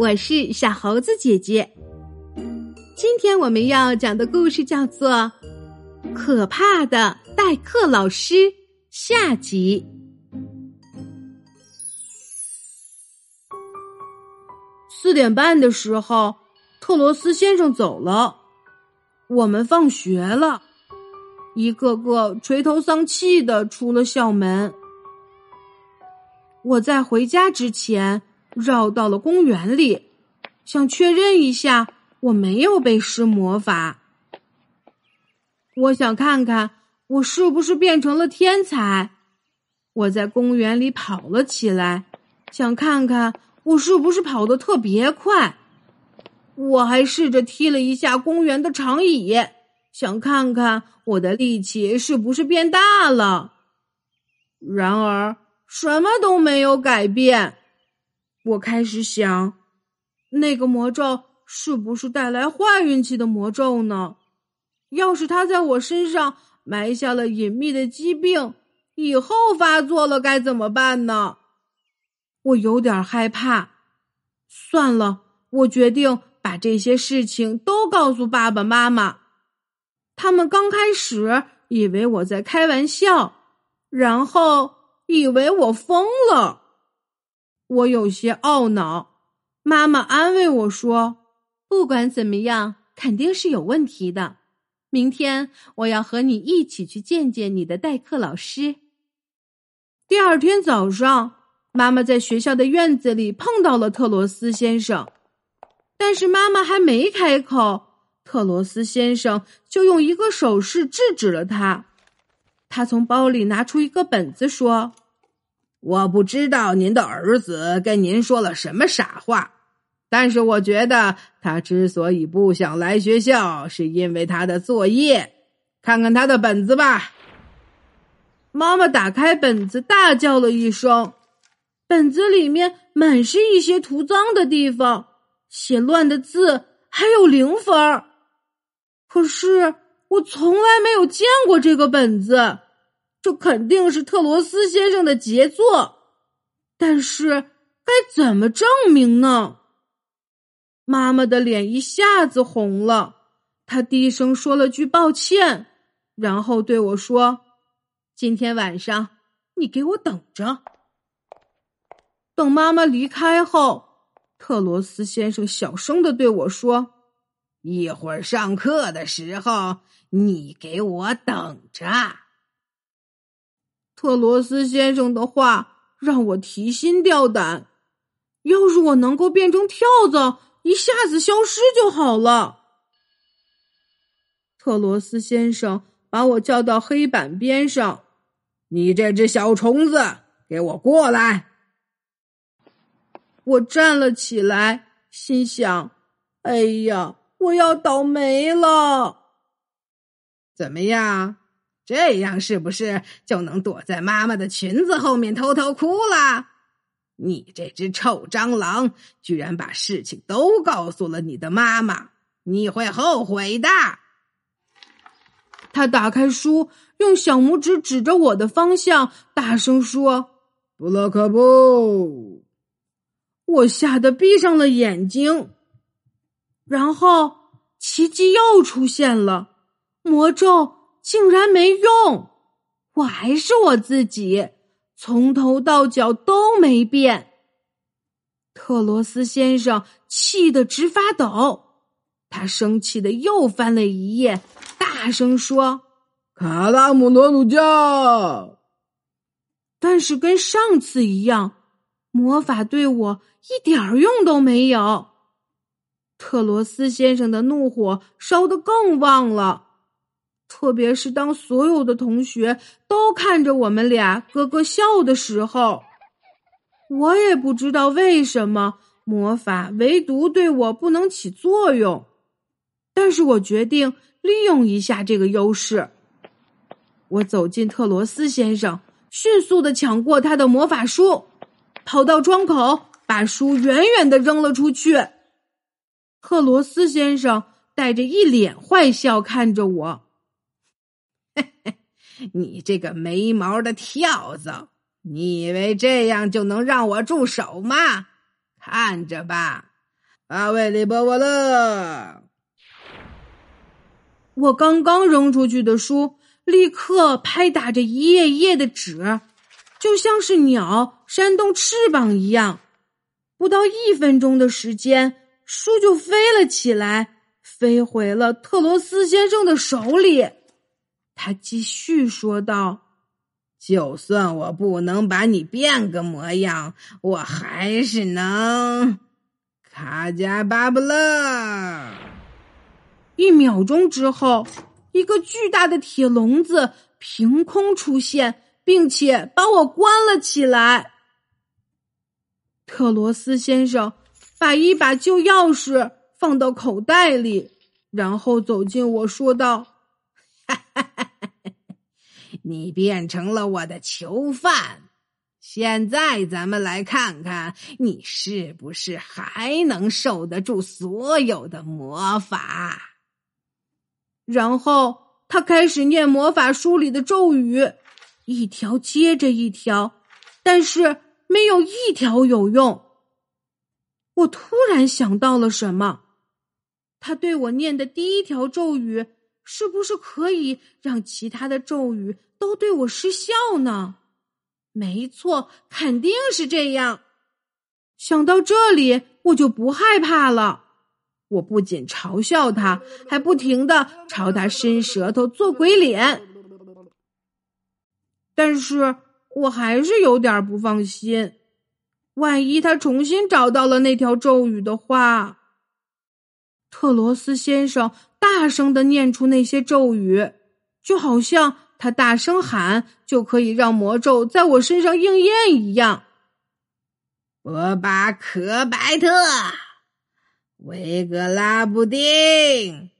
我是小猴子姐姐。今天我们要讲的故事叫做《可怕的代课老师》下集。四点半的时候，特罗斯先生走了，我们放学了，一个个垂头丧气的出了校门。我在回家之前绕到了公园里，想确认一下我没有被施魔法。我想看看我是不是变成了天才。我在公园里跑了起来，想看看我是不是跑得特别快。我还试着踢了一下公园的长椅，想看看我的力气是不是变大了。然而。什么都没有改变，我开始想，那个魔咒是不是带来坏运气的魔咒呢？要是它在我身上埋下了隐秘的疾病，以后发作了该怎么办呢？我有点害怕。算了，我决定把这些事情都告诉爸爸妈妈。他们刚开始以为我在开玩笑，然后。以为我疯了，我有些懊恼。妈妈安慰我说：“不管怎么样，肯定是有问题的。明天我要和你一起去见见你的代课老师。”第二天早上，妈妈在学校的院子里碰到了特罗斯先生，但是妈妈还没开口，特罗斯先生就用一个手势制止了他。他从包里拿出一个本子，说。我不知道您的儿子跟您说了什么傻话，但是我觉得他之所以不想来学校，是因为他的作业。看看他的本子吧。妈妈打开本子，大叫了一声。本子里面满是一些涂脏的地方，写乱的字，还有零分。可是我从来没有见过这个本子。这肯定是特罗斯先生的杰作，但是该怎么证明呢？妈妈的脸一下子红了，她低声说了句抱歉，然后对我说：“今天晚上你给我等着。”等妈妈离开后，特罗斯先生小声的对我说：“一会儿上课的时候，你给我等着。”特罗斯先生的话让我提心吊胆。要是我能够变成跳蚤，一下子消失就好了。特罗斯先生把我叫到黑板边上：“你这只小虫子，给我过来！”我站了起来，心想：“哎呀，我要倒霉了！怎么样？”这样是不是就能躲在妈妈的裙子后面偷偷哭了？你这只臭蟑螂，居然把事情都告诉了你的妈妈，你会后悔的。他打开书，用小拇指指着我的方向，大声说：“布洛克布！”我吓得闭上了眼睛。然后奇迹又出现了，魔咒。竟然没用！我还是我自己，从头到脚都没变。特罗斯先生气得直发抖，他生气的又翻了一页，大声说：“卡拉姆罗鲁加！”但是跟上次一样，魔法对我一点用都没有。特罗斯先生的怒火烧得更旺了。特别是当所有的同学都看着我们俩咯咯笑的时候，我也不知道为什么魔法唯独对我不能起作用。但是我决定利用一下这个优势。我走进特罗斯先生，迅速的抢过他的魔法书，跑到窗口，把书远远的扔了出去。特罗斯先生带着一脸坏笑看着我。你这个没毛的跳蚤，你以为这样就能让我住手吗？看着吧，阿维利波沃勒。我刚刚扔出去的书，立刻拍打着一页页的纸，就像是鸟扇动翅膀一样。不到一分钟的时间，书就飞了起来，飞回了特罗斯先生的手里。他继续说道：“就算我不能把你变个模样，我还是能。”卡加巴布勒。一秒钟之后，一个巨大的铁笼子凭空出现，并且把我关了起来。特罗斯先生把一把旧钥匙放到口袋里，然后走进我说道：“你变成了我的囚犯，现在咱们来看看你是不是还能受得住所有的魔法。”然后他开始念魔法书里的咒语，一条接着一条，但是没有一条有用。我突然想到了什么，他对我念的第一条咒语，是不是可以让其他的咒语都对我失效呢？没错，肯定是这样。想到这里，我就不害怕了。我不仅嘲笑他，还不停的朝他伸舌头做鬼脸，但是我还是有点不放心。万一他重新找到了那条咒语的话，特罗斯先生大声的念出那些咒语，就好像他大声喊就可以让魔咒在我身上应验一样。波巴克白特。维格拉布丁，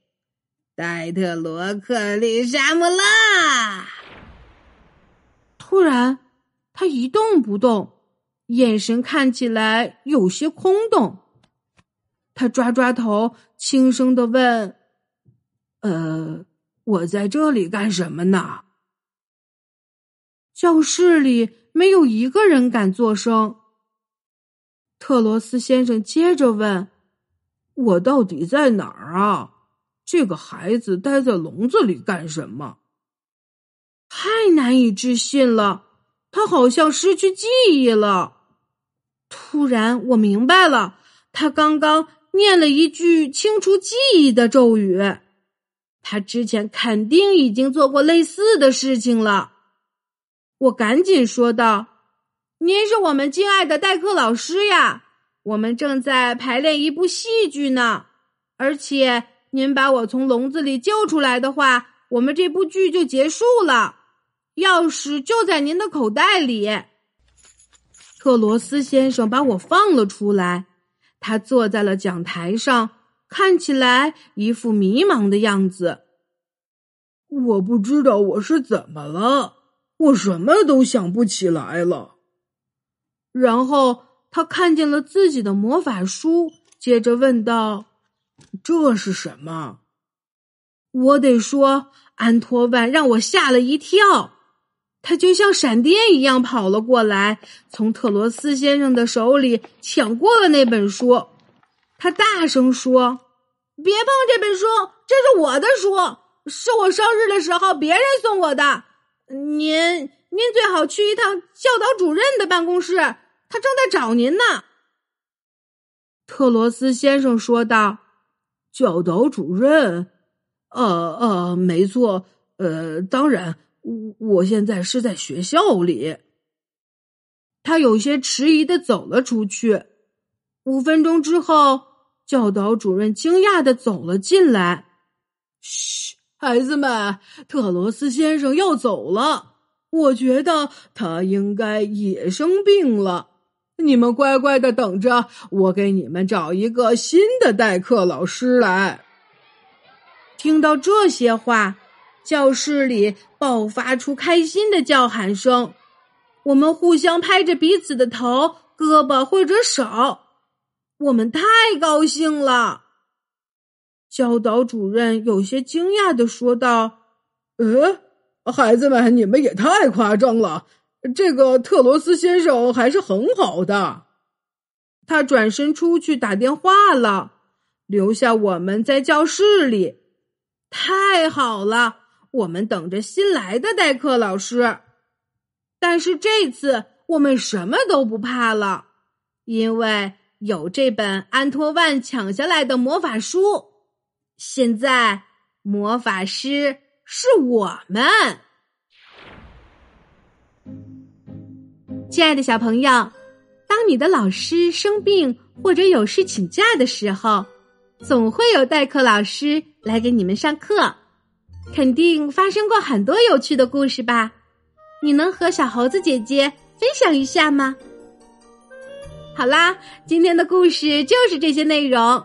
戴特罗克里沙姆拉。突然，他一动不动，眼神看起来有些空洞。他抓抓头，轻声的问：“呃，我在这里干什么呢？”教室里没有一个人敢作声。特罗斯先生接着问。我到底在哪儿啊？这个孩子待在笼子里干什么？太难以置信了！他好像失去记忆了。突然，我明白了，他刚刚念了一句清除记忆的咒语。他之前肯定已经做过类似的事情了。我赶紧说道：“您是我们敬爱的代课老师呀。”我们正在排练一部戏剧呢，而且您把我从笼子里救出来的话，我们这部剧就结束了。钥匙就在您的口袋里。特罗斯先生把我放了出来，他坐在了讲台上，看起来一副迷茫的样子。我不知道我是怎么了，我什么都想不起来了。然后。他看见了自己的魔法书，接着问道：“这是什么？”我得说，安托万让我吓了一跳。他就像闪电一样跑了过来，从特罗斯先生的手里抢过了那本书。他大声说：“别碰这本书，这是我的书，是我生日的时候别人送我的。您，您最好去一趟教导主任的办公室。”他正在找您呢，特罗斯先生说道。教导主任，呃呃，没错，呃，当然，我我现在是在学校里。他有些迟疑的走了出去。五分钟之后，教导主任惊讶的走了进来。嘘，孩子们，特罗斯先生要走了，我觉得他应该也生病了。你们乖乖的等着，我给你们找一个新的代课老师来。听到这些话，教室里爆发出开心的叫喊声。我们互相拍着彼此的头、胳膊或者手，我们太高兴了。教导主任有些惊讶的说道：“呃，孩子们，你们也太夸张了。”这个特罗斯先生还是很好的，他转身出去打电话了，留下我们在教室里。太好了，我们等着新来的代课老师。但是这次我们什么都不怕了，因为有这本安托万抢下来的魔法书。现在魔法师是我们。亲爱的小朋友，当你的老师生病或者有事请假的时候，总会有代课老师来给你们上课。肯定发生过很多有趣的故事吧？你能和小猴子姐姐分享一下吗？好啦，今天的故事就是这些内容。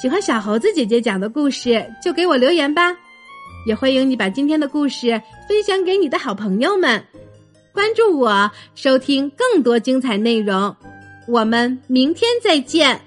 喜欢小猴子姐姐讲的故事，就给我留言吧。也欢迎你把今天的故事分享给你的好朋友们。关注我，收听更多精彩内容。我们明天再见。